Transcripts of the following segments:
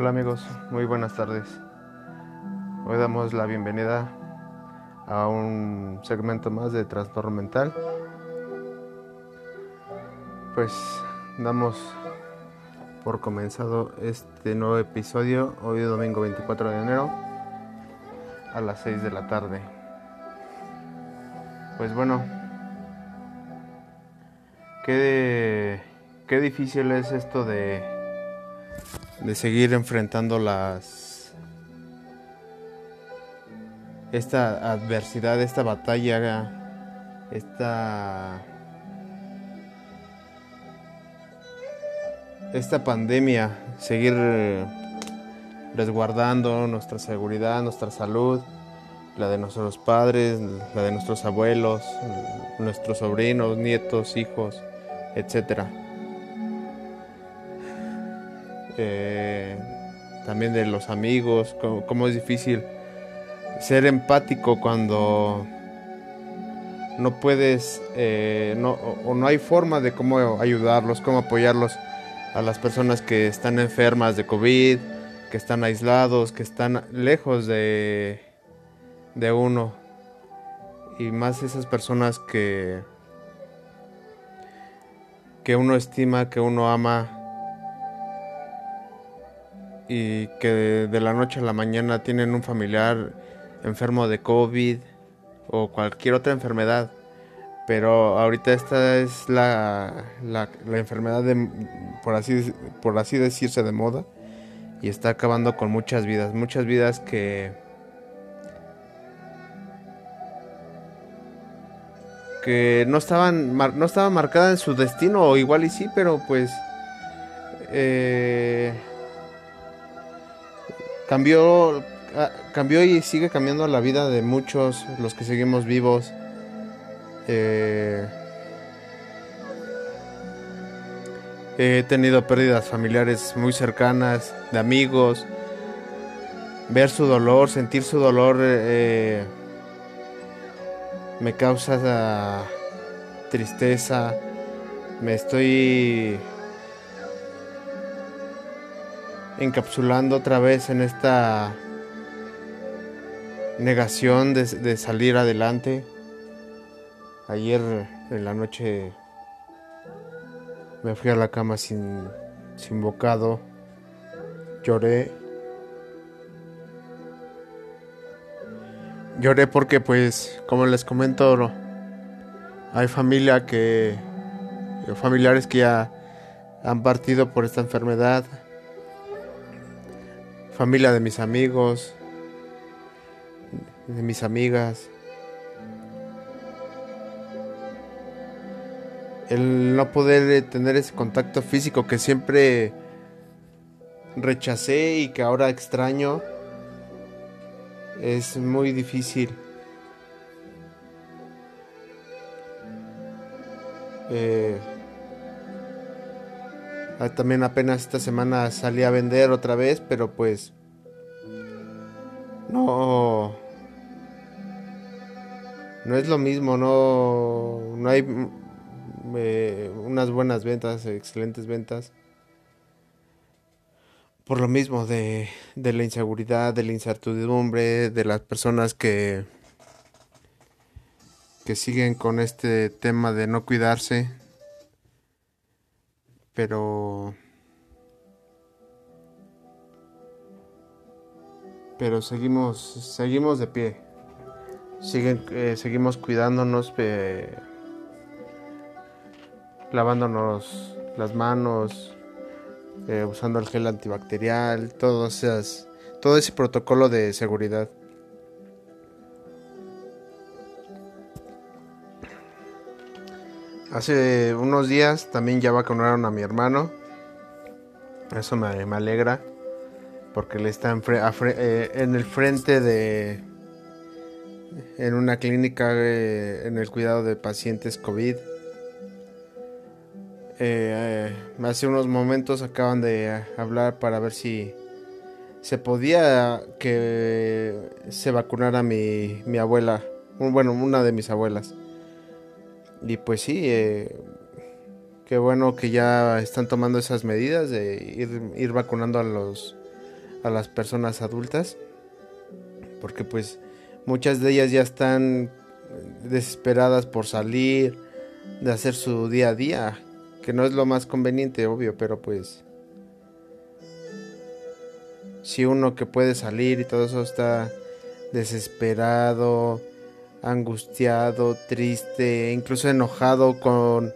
Hola amigos, muy buenas tardes. Hoy damos la bienvenida a un segmento más de trastorno mental. Pues damos por comenzado este nuevo episodio hoy domingo 24 de enero a las 6 de la tarde. Pues bueno, qué, qué difícil es esto de, de seguir enfrentando las esta adversidad, esta batalla, esta esta pandemia, seguir resguardando nuestra seguridad, nuestra salud, la de nuestros padres, la de nuestros abuelos, nuestros sobrinos, nietos, hijos, etc. Eh, también de los amigos, cómo, es difícil ser empático cuando no puedes eh, no, o no hay forma de cómo ayudarlos, cómo apoyarlos a las personas que están enfermas de COVID, que están aislados, que están lejos de, de uno. Y más esas personas que, que uno estima, que uno ama y que de la noche a la mañana tienen un familiar enfermo de COVID o cualquier otra enfermedad. Pero ahorita esta es la, la, enfermedad de, por así, por así decirse de moda y está acabando con muchas vidas, muchas vidas que que no estaban no estaban marcadas en su destino o igual y sí, pero pues eh, cambió ah, cambió y sigue cambiando la vida de muchos los que seguimos vivos eh, he tenido pérdidas familiares muy cercanas, de amigos. Ver su dolor, sentir su dolor eh, me causa tristeza. Me estoy encapsulando otra vez en esta negación de salir adelante. Ayer en la noche me fui a la cama sin, sin bocado, lloré. Lloré porque pues, como les comento, hay familia que, familiares que ya han partido por esta enfermedad, familia de mis amigos, de mis amigas. el no poder tener ese contacto físico que siempre rechacé y que ahora extraño es muy difícil. Eh, también apenas esta semana salí a vender otra vez, pero pues no no es lo mismo, no no hay unas buenas ventas, excelentes ventas. Por lo mismo de, de la inseguridad, de la incertidumbre, de las personas que, que siguen con este tema de no cuidarse. Pero... Pero seguimos, seguimos de pie. Siguen, eh, seguimos cuidándonos. Lavándonos las manos, eh, usando el gel antibacterial, todo, esas, todo ese protocolo de seguridad. Hace unos días también ya vacunaron a mi hermano. Eso me, alegra. Porque él está en, eh, en, el frente de... En una clínica eh, en el cuidado de pacientes COVID. Eh, hace unos momentos acaban de hablar para ver si se podía que se vacunara mi, mi abuela, bueno, una de mis abuelas. Y pues sí, eh, qué bueno que ya están tomando esas medidas de ir, ir vacunando a los a las personas adultas, porque pues muchas de ellas ya están desesperadas por salir, de hacer su día a día, que no es lo más conveniente, obvio, pero pues si uno que puede salir y todo eso está desesperado, angustiado, triste, incluso enojado con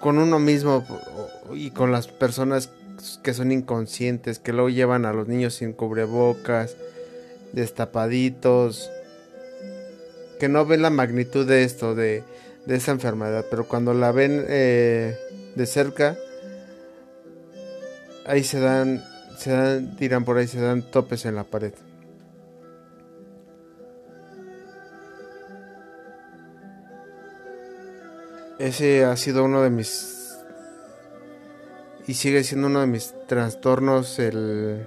con uno mismo y con las personas que son inconscientes, que luego llevan a los niños sin cubrebocas, destapaditos, que no ven la magnitud de esto, de, de esa enfermedad, pero cuando la ven eh, de cerca, ahí se dan, se dan, tiran por ahí, se dan topes en la pared. Ese ha sido uno de mis y sigue siendo uno de mis trastornos el,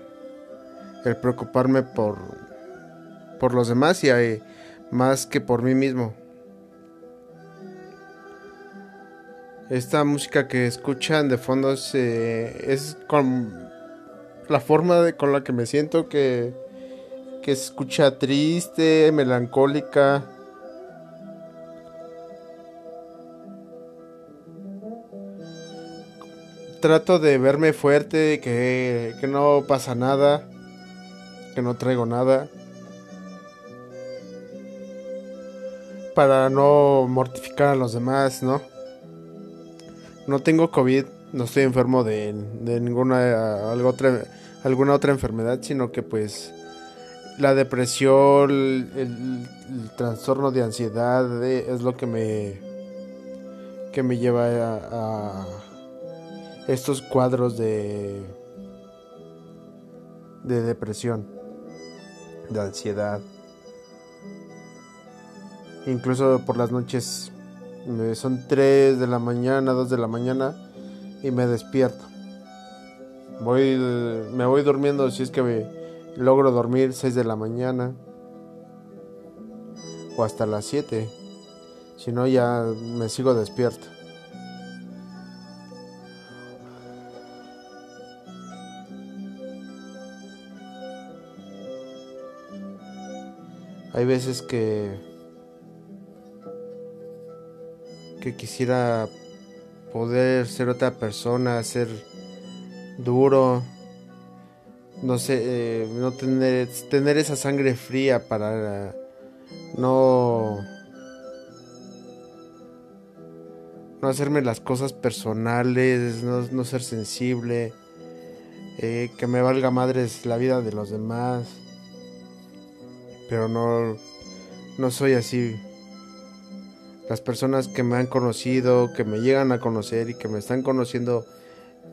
preocuparme por por los demás y más que por mí mismo. Esta música que escuchan de fondo es, es con la forma de, con la que me siento que, que se escucha triste, melancólica. Trato de verme fuerte, que, que no pasa nada, que no traigo nada. Para no mortificar a los demás, ¿no? No tengo COVID, no estoy enfermo de, de ninguna algo otra, alguna otra enfermedad, sino que pues la depresión, el, trastorno de ansiedad es lo que me que me lleva a estos cuadros de de depresión, de ansiedad. Incluso por las noches son 3 de la mañana, 2 de la mañana y me despierto. Voy, me voy durmiendo si es que logro dormir 6 de la mañana o hasta las 7. Si no, ya me sigo despierto. Hay veces que quisiera poder ser otra persona, ser duro, no sé, eh, no tener, tener esa sangre fría para no no hacerme las cosas personales, no, ser sensible, eh, que me valga madres la vida de los demás, pero no, no soy así las personas que me han conocido, que me llegan a conocer y que me están conociendo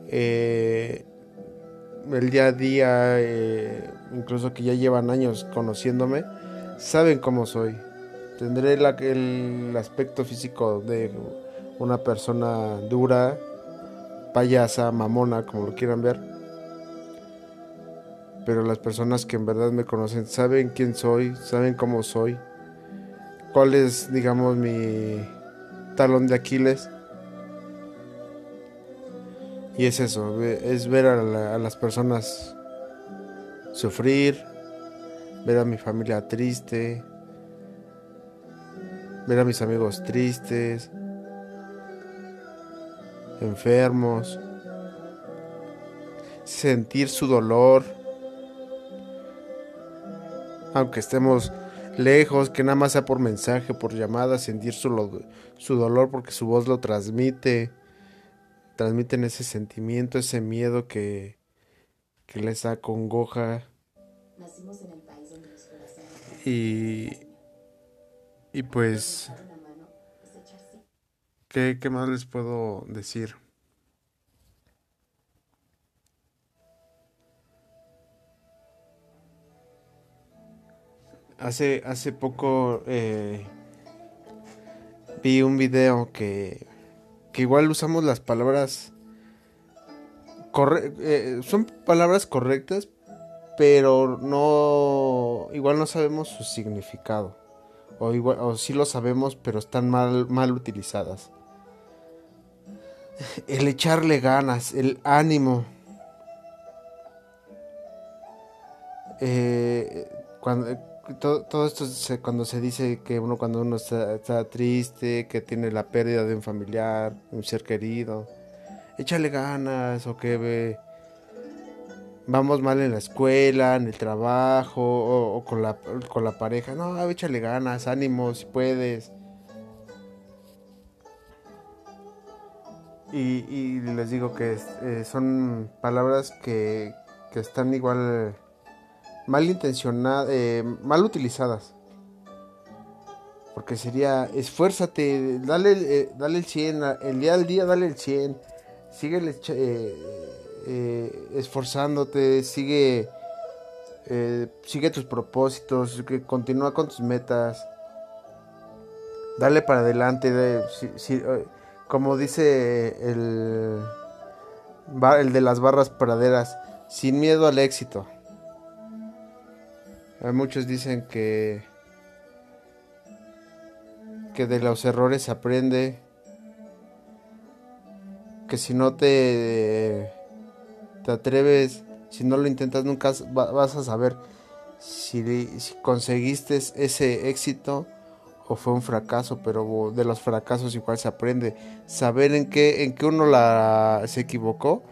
eh, el día a día, eh, incluso que ya llevan años conociéndome, saben cómo soy. Tendré el aspecto físico de una persona dura, payasa, mamona, como lo quieran ver. Pero las personas que en verdad me conocen saben quién soy, saben cómo soy cuál es, digamos, mi talón de Aquiles. Y es eso, es ver a, las personas sufrir, ver a mi familia triste, ver a mis amigos tristes, enfermos, sentir su dolor, aunque estemos lejos, que nada más sea por mensaje, por llamada, sentir su, su dolor porque su voz lo transmite, transmiten ese sentimiento, ese miedo que, que les acongoja. Y, y pues, ¿qué, ¿qué más les puedo decir? Hace, hace poco eh, vi un video que, que igual usamos las palabras eh, son palabras correctas pero no igual no sabemos su significado. O igual o sí lo sabemos pero están mal mal utilizadas. El echarle ganas el ánimo. Eh, cuando todo, esto cuando se dice que uno cuando uno está, triste, que tiene la pérdida de un familiar, un ser querido, échale ganas o que vamos mal en la escuela, en el trabajo o, con, la, con la pareja, no, échale ganas, ánimo si puedes. Y, les digo que eh, son palabras que, que están igual mal intencionadas, eh, mal utilizadas. Porque sería, esfuérzate, dale, eh, dale el 100, el día al día dale el 100, sigue eh, esforzándote, sigue, sigue tus propósitos, continúa con tus metas, dale para adelante, como dice el, el de las barras praderas, sin miedo al éxito. Muchos dicen que que de los errores aprende, que si no te te atreves, si no lo intentas nunca vas a saber si, si conseguiste ese éxito o fue un fracaso, pero de los fracasos igual se aprende, saber en qué en qué uno la se equivocó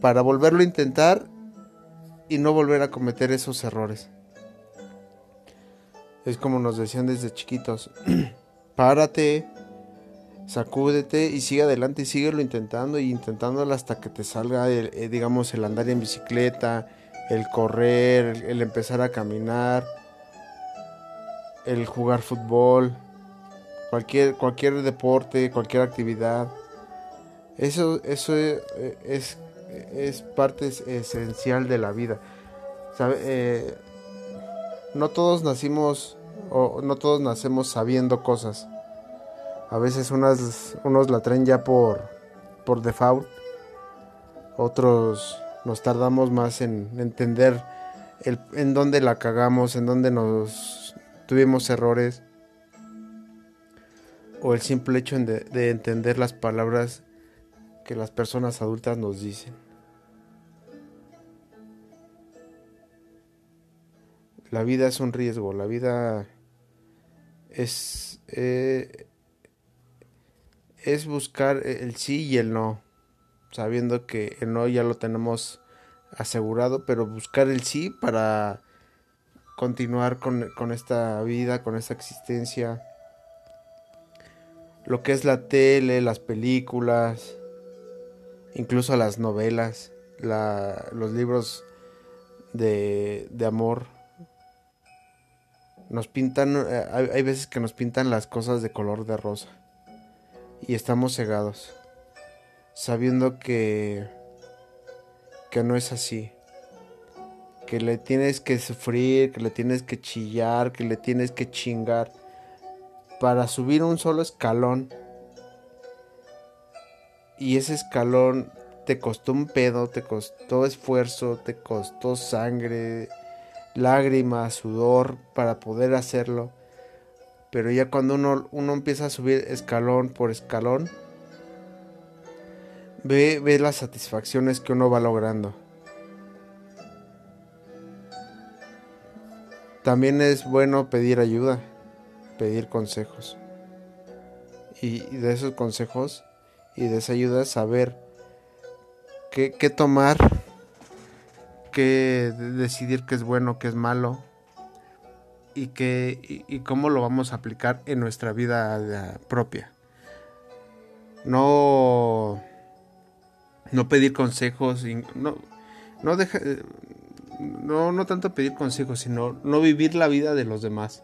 para volverlo a intentar y no volver a cometer esos errores. Es como nos decían desde chiquitos. Párate, sacúdete y sigue adelante y síguelo intentando y intentándolo hasta que te salga, el, eh, digamos, el andar en bicicleta, el correr, el, empezar a caminar, el jugar fútbol, cualquier, cualquier deporte, cualquier actividad. Eso, eso eh, es, es, parte esencial de la vida. Eh, no todos nacimos o no todos nacemos sabiendo cosas. A veces unas, unos la traen ya por, por default, otros nos tardamos más en entender el, en dónde la cagamos, en dónde nos tuvimos errores, o el simple hecho de entender las palabras que las personas adultas nos dicen. La vida es un riesgo, la vida es, eh, es buscar el sí y el no, sabiendo que el no ya lo tenemos asegurado, pero buscar el sí para continuar con, con esta vida, con esta existencia. Lo que es la tele, las películas, incluso las novelas, la, los libros de, de amor nos pintan, eh, hay, veces que nos pintan las cosas de color de rosa. Y estamos cegados, sabiendo que, que no es así, que le tienes que sufrir, que le tienes que chillar, que le tienes que chingar. Para subir un solo escalón y ese escalón te costó un pedo, te costó esfuerzo, te costó sangre, lágrimas, sudor para poder hacerlo. Pero ya cuando uno, uno empieza a subir escalón por escalón, ve, ve las satisfacciones que uno va logrando. También es bueno pedir ayuda, pedir consejos. Y, de esos consejos y de esa ayuda saber qué, qué tomar que decidir qué es bueno, qué es malo y, que, y, cómo lo vamos a aplicar en nuestra vida propia. No, no pedir consejos, no, no, deja, no, no tanto pedir consejos, sino no vivir la vida de los demás.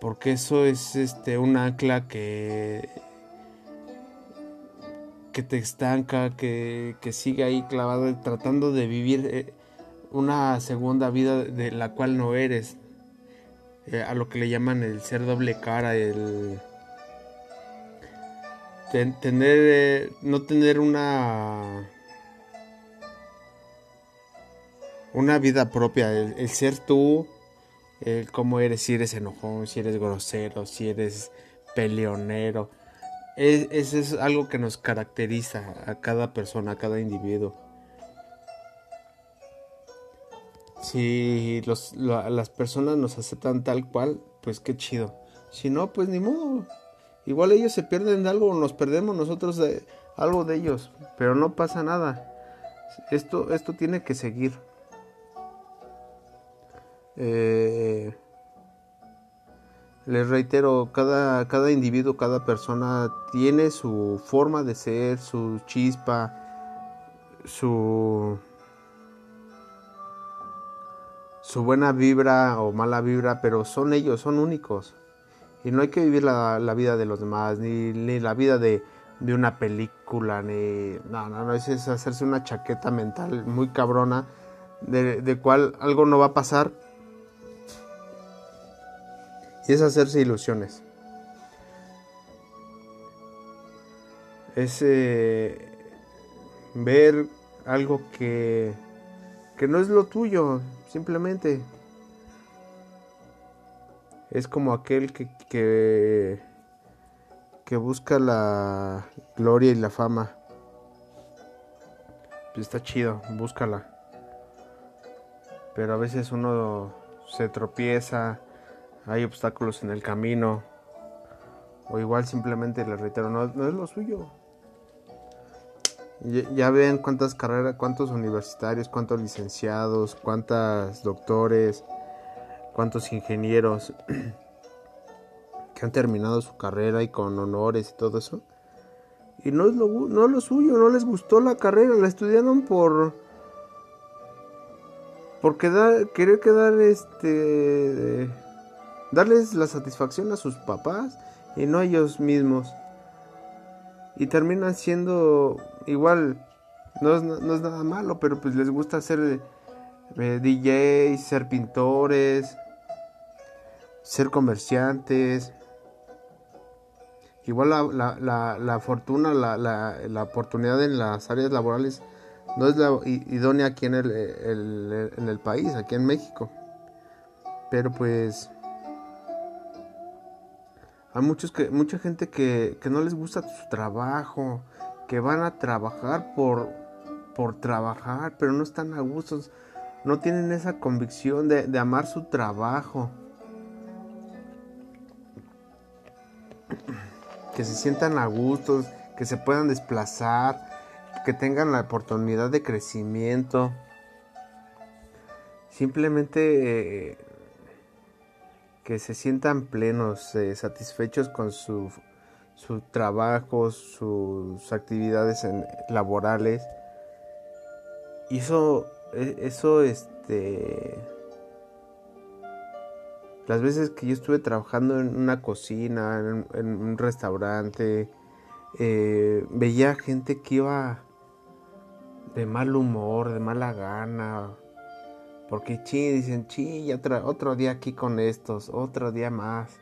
Porque eso es este, un ancla que que te estanca, que, sigue ahí clavado tratando de vivir eh, una segunda vida de la cual no eres. Eh, a lo que le llaman el ser doble cara, el tener, eh, no tener una una vida propia, el, ser tú, el cómo eres, si eres enojón, si eres grosero, si eres peleonero eso es algo que nos caracteriza a cada persona, a cada individuo. si las personas nos aceptan tal cual, pues qué chido. Si no, pues ni modo. Igual ellos se pierden de algo, nos perdemos nosotros de algo de ellos, pero no pasa nada. Esto, esto tiene que seguir. Eh, les reitero, cada, cada individuo, cada persona tiene su forma de ser, su chispa, su, su buena vibra o mala vibra, pero son ellos, son únicos. Y no hay que vivir la, vida de los demás, ni, la vida de, una película, ni... No, no, no, es, hacerse una chaqueta mental muy cabrona, de, de cual algo no va a pasar y es hacerse ilusiones. Es eh, ver algo que, que no es lo tuyo, simplemente. Es como aquel que, que, busca la gloria y la fama. Pues está chido, búscala. Pero a veces uno se tropieza hay obstáculos en el camino, o igual simplemente le reitero, no, es lo suyo. Ya, ven cuántas carreras, cuántos universitarios, cuántos licenciados, cuántos doctores, cuántos ingenieros que han terminado su carrera y con honores y todo eso. Y no es lo, no lo suyo, no les gustó la carrera, la estudiaron por por quedar, querer quedar este darles la satisfacción a sus papás y no a ellos mismos. Y terminan siendo igual, no es, nada malo, pero pues les gusta ser eh, DJs, ser pintores, ser comerciantes. Igual la, la, la, fortuna, la, la, oportunidad en las áreas laborales no es la idónea aquí en el, en el país, aquí en México. Pero pues hay muchos que, mucha gente que, no les gusta su trabajo, que van a trabajar por, por trabajar, pero no están a gusto, no tienen esa convicción de, de amar su trabajo. Que se sientan a gusto, que se puedan desplazar, que tengan la oportunidad de crecimiento. Simplemente eh, que se sientan plenos, eh, satisfechos con su, su trabajo, sus actividades laborales. Y eso, e, eso, este, las veces que yo estuve trabajando en una cocina, en, un restaurante, eh, veía gente que iba de mal humor, de mala gana, porque chi, dicen, chi, ya otro día aquí con estos, otro día más.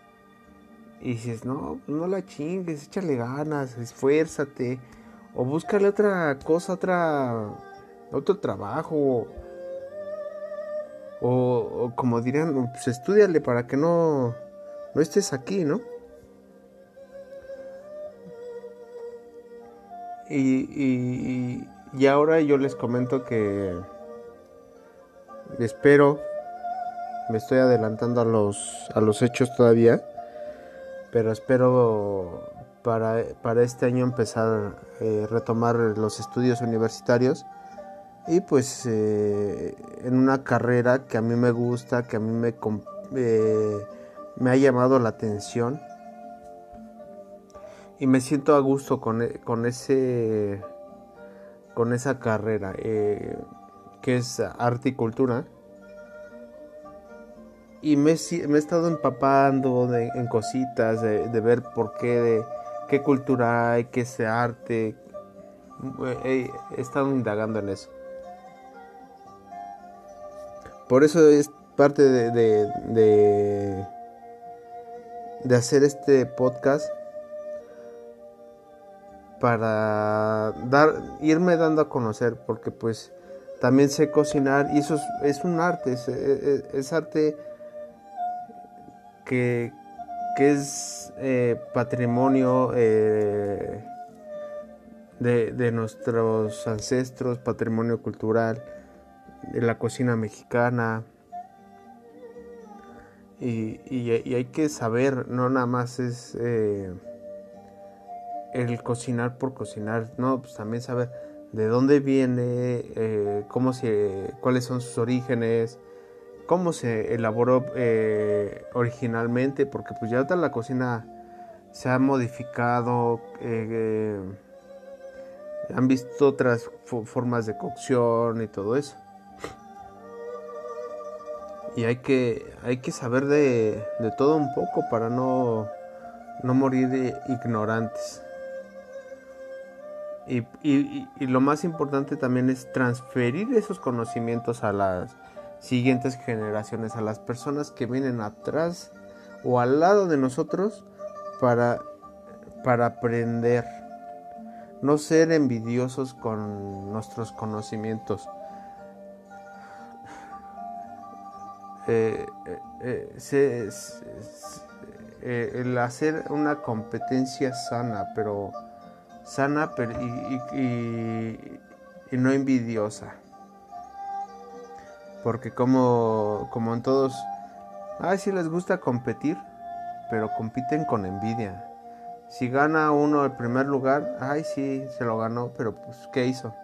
Y dices, no, no la chingues, échale ganas, esfuérzate. O búscale otra cosa, otra, otro trabajo. O, como dirían, pues estudiale para que no, no estés aquí, ¿no? Y, y, y ahora yo les comento que espero, me estoy adelantando a los, a los hechos todavía, pero espero para, para este año empezar a eh, retomar los estudios universitarios y pues eh, en una carrera que a mí me gusta, que a mí me, eh, me ha llamado la atención y me siento a gusto con, con ese con esa carrera que es arte y cultura. Y me, he estado empapando en cositas, de, ver por qué, de qué cultura hay, qué es arte. He, estado indagando en eso. Por eso es parte de, de, de hacer este podcast para dar irme dando a conocer porque pues también sé cocinar y eso es, un arte, es, arte que, es eh, patrimonio eh, de, nuestros ancestros, patrimonio cultural. de la cocina mexicana. Y, y, hay que saber, no nada más es eh, el cocinar por cocinar, no, pues también saber de dónde viene, eh, cómo se, cuáles son sus orígenes, cómo se elaboró eh, originalmente, porque pues ya la cocina se ha modificado, eh, han visto otras formas de cocción y todo eso. Y hay que, hay que saber de, de todo un poco para no, no morir ignorantes. Y, lo más importante también es transferir esos conocimientos a las siguientes generaciones, a las personas que vienen atrás o al lado de nosotros para, para aprender. No ser envidiosos con nuestros conocimientos. Eh, eh, eh, el hacer una competencia sana, pero sana y, no envidiosa. Porque como, como en todos, ay, sí les gusta competir, pero compiten con envidia. Si gana uno el primer lugar, ay, sí, se lo ganó, pero pues, ¿qué hizo?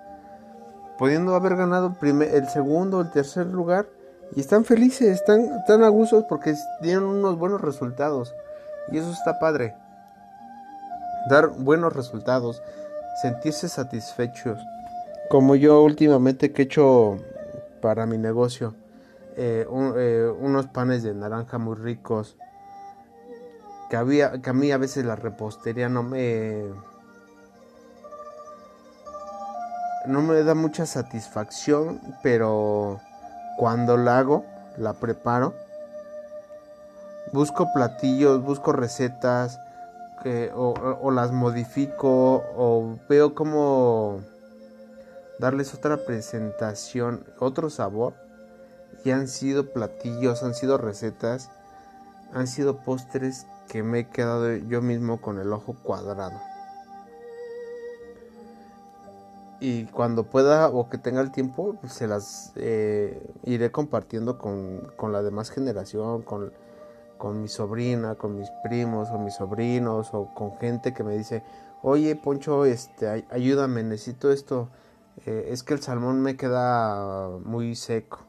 Pudiendo haber ganado el, el segundo, el tercer lugar, y están felices, están, están a gusto porque dieron unos buenos resultados. Y eso está padre dar buenos resultados, sentirse satisfechos. Como yo últimamente que he hecho para mi negocio, eh, eh, unos panes de naranja muy ricos, que, había, que a mí a veces la repostería no me... No me da mucha satisfacción, pero cuando la hago, la preparo, busco platillos, busco recetas, o, las modifico o veo cómo darles otra presentación, otro sabor. Y han sido platillos, han sido recetas, han sido postres que me he quedado yo mismo con el ojo cuadrado. Y cuando pueda o que tenga el tiempo, pues se las eh, iré compartiendo con, con la demás generación, con con mi sobrina, con mis primos o mis sobrinos o con gente que me dice, oye Poncho, este, ayúdame, necesito esto, eh, es que el salmón me queda muy seco,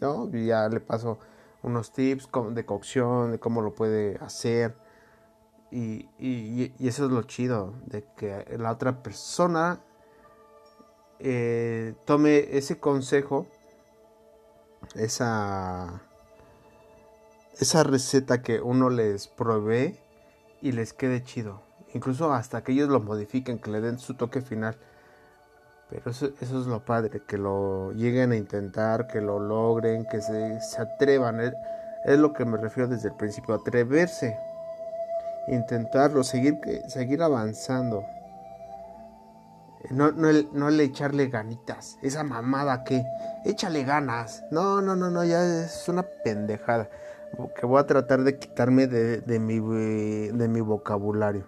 ¿no? Ya le paso unos tips de cocción, de cómo lo puede hacer. Y, y, eso es lo chido, de que la otra persona eh, tome ese consejo, esa esa receta que uno les provee y les quede chido. Incluso hasta que ellos lo modifiquen, que le den su toque final. Pero eso, es lo padre, que lo lleguen a intentar, que lo logren, que se, atrevan. Es, es, lo que me refiero desde el principio, atreverse, intentarlo, seguir, seguir avanzando. No, no, no le echarle ganitas, esa mamada que, échale ganas. No, no, no, no, ya es una pendejada que voy a tratar de quitarme de, mi, de mi vocabulario.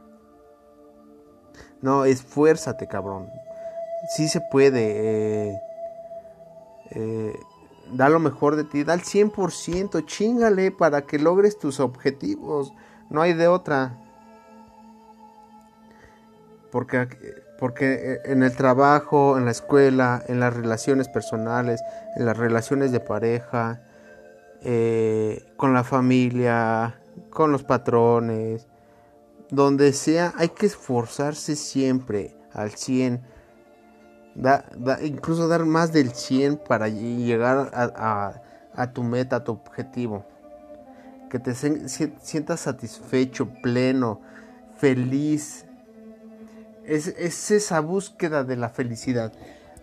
No, esfuérzate, cabrón. Sí se puede. Eh, eh, da lo mejor de ti, da el 100%, chingale para que logres tus objetivos. No hay de otra. Porque, porque en el trabajo, en la escuela, en las relaciones personales, en las relaciones de pareja, eh, con la familia, con los patrones, donde sea, hay que esforzarse siempre al 100, incluso dar más del 100 para llegar a, tu meta, a tu objetivo. Que te sientas satisfecho, pleno, feliz. Es esa búsqueda de la felicidad.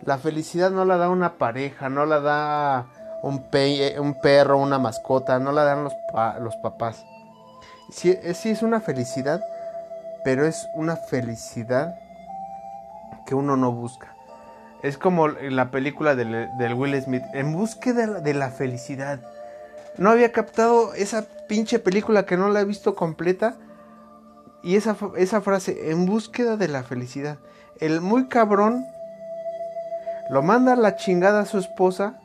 La felicidad no la da una pareja, no la da un, pe un perro, una mascota, no la dan los, los papás. Sí, es, es una felicidad, pero es una felicidad que uno no busca. Es como la película del, del Will Smith, en búsqueda de la felicidad. No había captado esa pinche película que no la he visto completa. Y esa, esa frase, en búsqueda de la felicidad. El muy cabrón lo manda a la chingada a su esposa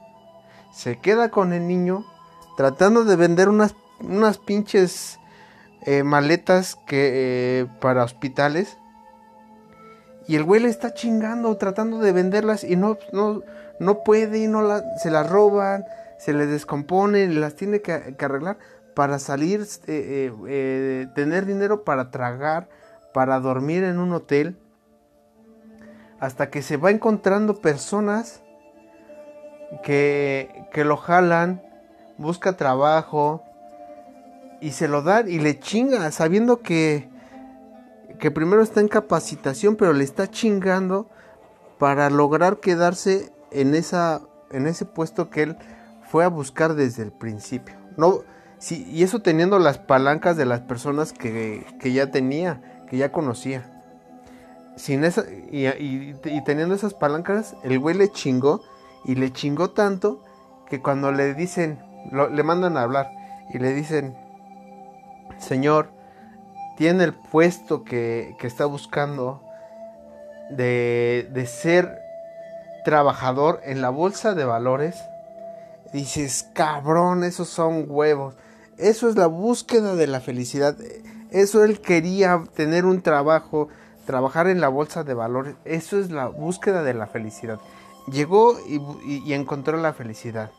se queda con el niño tratando de vender unas, unas pinches eh, maletas que, eh, para hospitales. Y el güey le está chingando, tratando de venderlas y no, no, no puede, no la, se las roban, se le descompone, las tiene que, arreglar para salir, eh, tener dinero para tragar, para dormir en un hotel. Hasta que se va encontrando personas que, que lo jalan, busca trabajo y se lo dan y le chinga, sabiendo que, que primero está en capacitación, pero le está chingando para lograr quedarse en, esa, en ese puesto que él fue a buscar desde el principio. No, sí, y eso teniendo las palancas de las personas que, que ya tenía, que ya conocía. Sin esa, y, y teniendo esas palancas, el güey le chingó y le chingó tanto que cuando le dicen, le mandan a hablar y le dicen, Señor, tiene el puesto que, que está buscando de, de ser trabajador en la bolsa de valores. Dices, cabrón, esos son huevos. Eso es la búsqueda de la felicidad. Eso él quería tener un trabajo, trabajar en la bolsa de valores. Eso es la búsqueda de la felicidad. Llegó y, encontró la felicidad.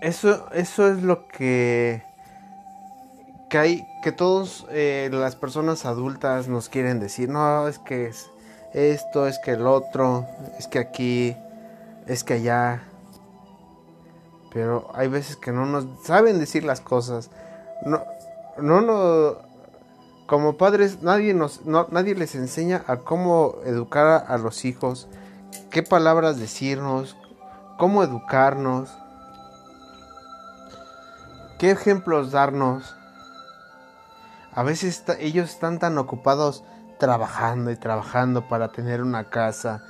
Eso, eso es lo que, que hay, que todas eh, las personas adultas nos quieren decir. No, es que es esto, es que el otro, es que aquí, es que allá. Pero hay veces que no nos saben decir las cosas. No, no, no como padres nadie nos, nadie les enseña a cómo educar a los hijos qué palabras decirnos, cómo educarnos, qué ejemplos darnos. A veces ellos están tan ocupados trabajando y trabajando para tener una casa,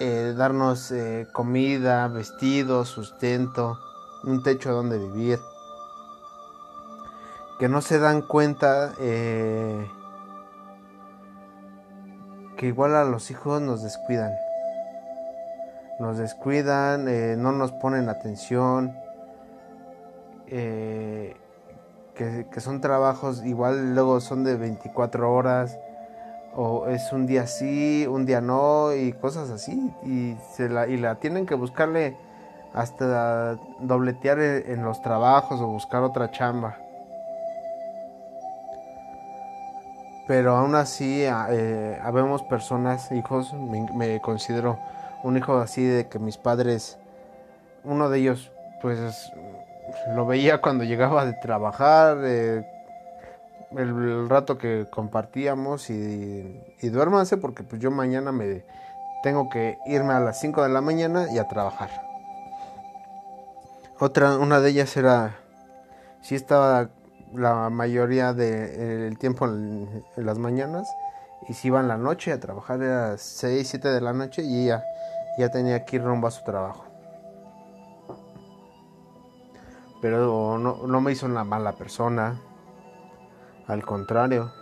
eh, darnos eh, comida, vestidos, sustento, un techo donde vivir, que no se dan cuenta eh, que igual a los hijos nos descuidan nos descuidan, eh, no nos ponen atención, eh, que, son trabajos igual luego son de 24 horas o es un día sí, un día no y cosas así y, la, tienen que buscarle hasta dobletear en los trabajos o buscar otra chamba. Pero aún así eh, habemos personas, hijos, me considero un hijo así de que mis padres, uno de ellos, pues lo veía cuando llegaba de trabajar, el, rato que compartíamos y, y porque pues yo mañana me tengo que irme a las 5 de la mañana y a trabajar. Otra, una de ellas era, si estaba la mayoría del tiempo en, las mañanas y si iba en la noche a trabajar era 6, 7 de la noche y ella ya tenía que ir rumbo a su trabajo. Pero no, me hizo una mala persona. Al contrario.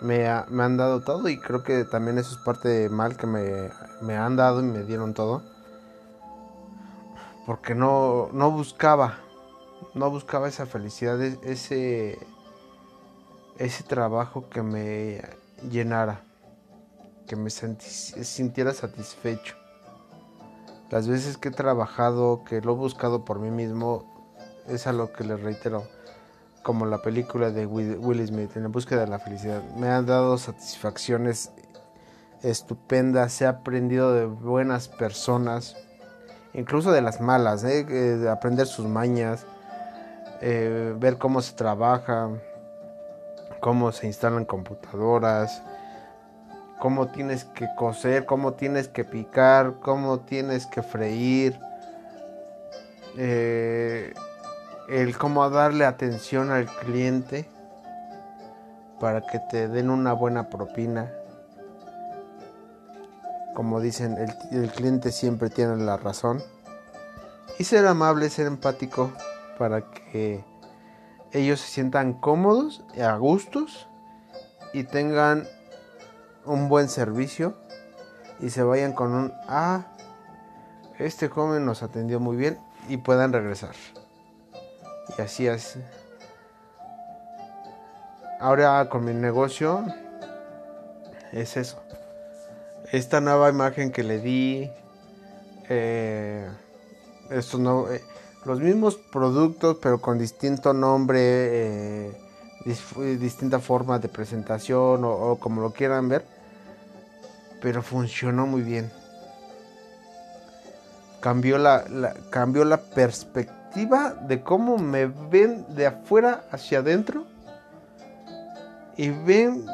Me, me, han dado todo y creo que también eso es parte de mal que me, me han dado y me dieron todo. Porque no, no buscaba, no buscaba esa felicidad, e, ese, ese trabajo que me llenara que me sintiera satisfecho. Las veces que he trabajado, que lo he buscado por mí mismo, es a lo que les reitero, como la película de Will Smith, en la búsqueda de la felicidad. Me han dado satisfacciones estupendas, he aprendido de buenas personas, incluso de las malas, ¿eh? Eh, aprender sus mañas, eh, ver cómo se trabaja, cómo se instalan computadoras, cómo tienes que coser, cómo tienes que picar, cómo tienes que freír, eh, el cómo darle atención al cliente para que te den una buena propina. Como dicen, el, el cliente siempre tiene la razón. Y ser amable, ser empático para que ellos se sientan cómodos, a gustos y tengan un buen servicio y se vayan con un ah este joven nos atendió muy bien y puedan regresar. Y así es. Ahora con mi negocio es eso. Esta nueva imagen que le di, eh, estos no, eh, los mismos productos pero con distinto nombre, eh, distinta forma de presentación o, como lo quieran ver, pero funcionó muy bien. Cambió la, cambió la perspectiva de cómo me ven de afuera hacia adentro y ven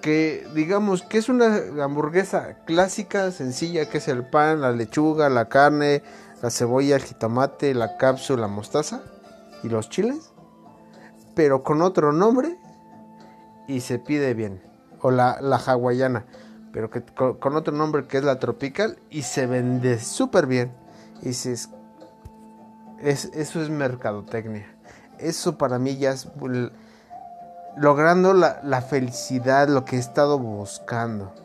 que digamos que es una hamburguesa clásica, sencilla, que es el pan, la lechuga, la carne, la cebolla, el jitomate, la cápsula, la mostaza y los chiles, pero con otro nombre y se pide bien. O la, la hawaiana, pero que, con, otro nombre que es la tropical y se vende súper bien. Y es, eso es mercadotecnia. Eso para mí ya es logrando la, la felicidad, lo que he estado buscando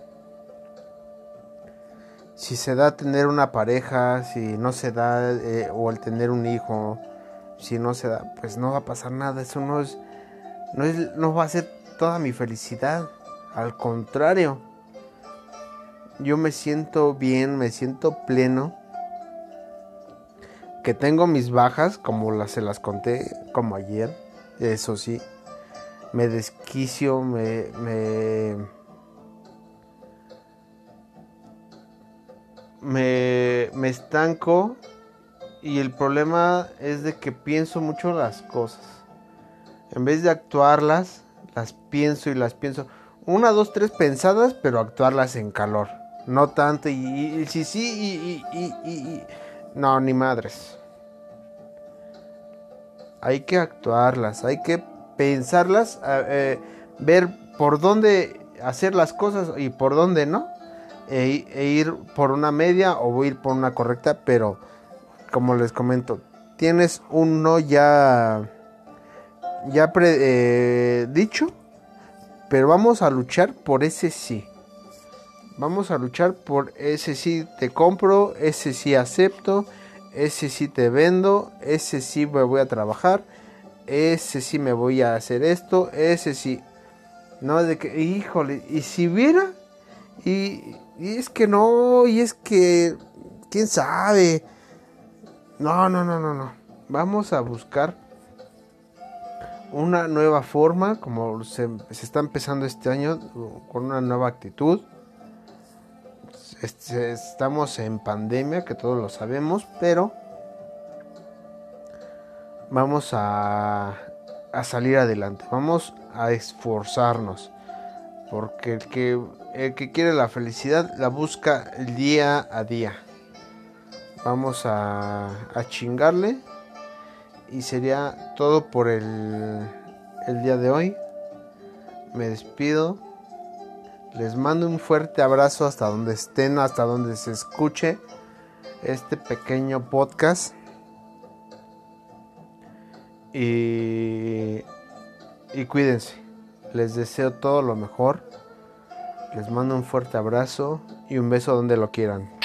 si se da tener una pareja, si no se da, eh, o el tener un hijo, si no se da, pues no va a pasar nada. Eso no es, no es, no va a ser toda mi felicidad. Al contrario, yo me siento bien, me siento pleno. Que tengo mis bajas, como las, se las conté, como ayer, eso sí. Me desquicio, me, me me, me estanco y el problema es de que pienso mucho las cosas. En vez de actuarlas, las pienso y las pienso. Una, dos, tres pensadas, pero actuarlas en calor. No tanto y sí, sí, y, y, y, No, ni madres. Hay que actuarlas, hay que pensarlas, eh, ver por dónde hacer las cosas y por dónde no e, e, ir por una media o voy a ir por una correcta, pero como les comento, tienes un no ya, ya eh, dicho, pero vamos a luchar por ese sí. Vamos a luchar por ese sí te compro, ese sí acepto, ese sí te vendo, ese sí me voy a trabajar, ese sí me voy a hacer esto, ese sí. No, de que, híjole, y si viera, y y es que no, y es que, quién sabe. No, no, no, no, no. Vamos a buscar una nueva forma, como se, está empezando este año, con una nueva actitud. estamos en pandemia, que todos lo sabemos, pero vamos a, a salir adelante, vamos a esforzarnos, porque el que el que quiere la felicidad la busca día a día. Vamos a, a chingarle. Y sería todo por el, el día de hoy. Me despido. Les mando un fuerte abrazo hasta donde estén, hasta donde se escuche este pequeño podcast. Y, y cuídense. Les deseo todo lo mejor. Les mando un fuerte abrazo y un beso donde lo quieran.